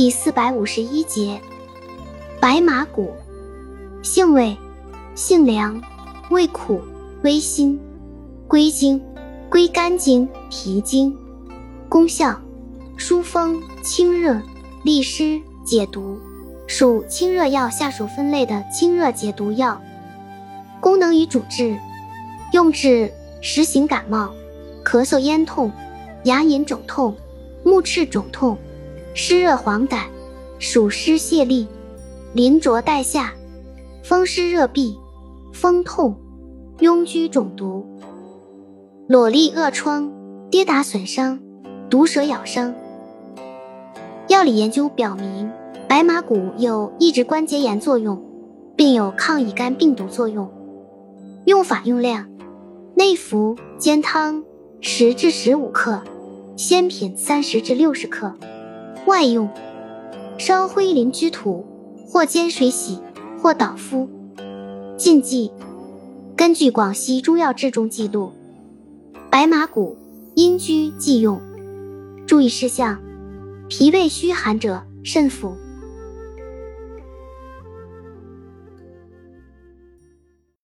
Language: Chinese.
第四百五十一节，白马谷，性味，性凉，味苦，微辛，归经，归肝经、脾经。功效，疏风清热、利湿解毒，属清热药下属分类的清热解毒药。功能与主治，用治实行感冒、咳嗽、咽痛、牙龈肿痛、目赤肿痛。湿热黄疸，暑湿泄痢，淋浊带下，风湿热痹，风痛，痈疽肿毒，裸痢恶疮，跌打损伤，毒蛇咬伤。药理研究表明，白马谷有抑制关节炎作用，并有抗乙肝病毒作用。用法用量：内服煎汤十至十五克，鲜品三十至六十克。外用，烧灰淋居土，或煎水洗，或捣敷。禁忌：根据广西中药志中记录，白马骨阴居忌用。注意事项：脾胃虚寒者慎服。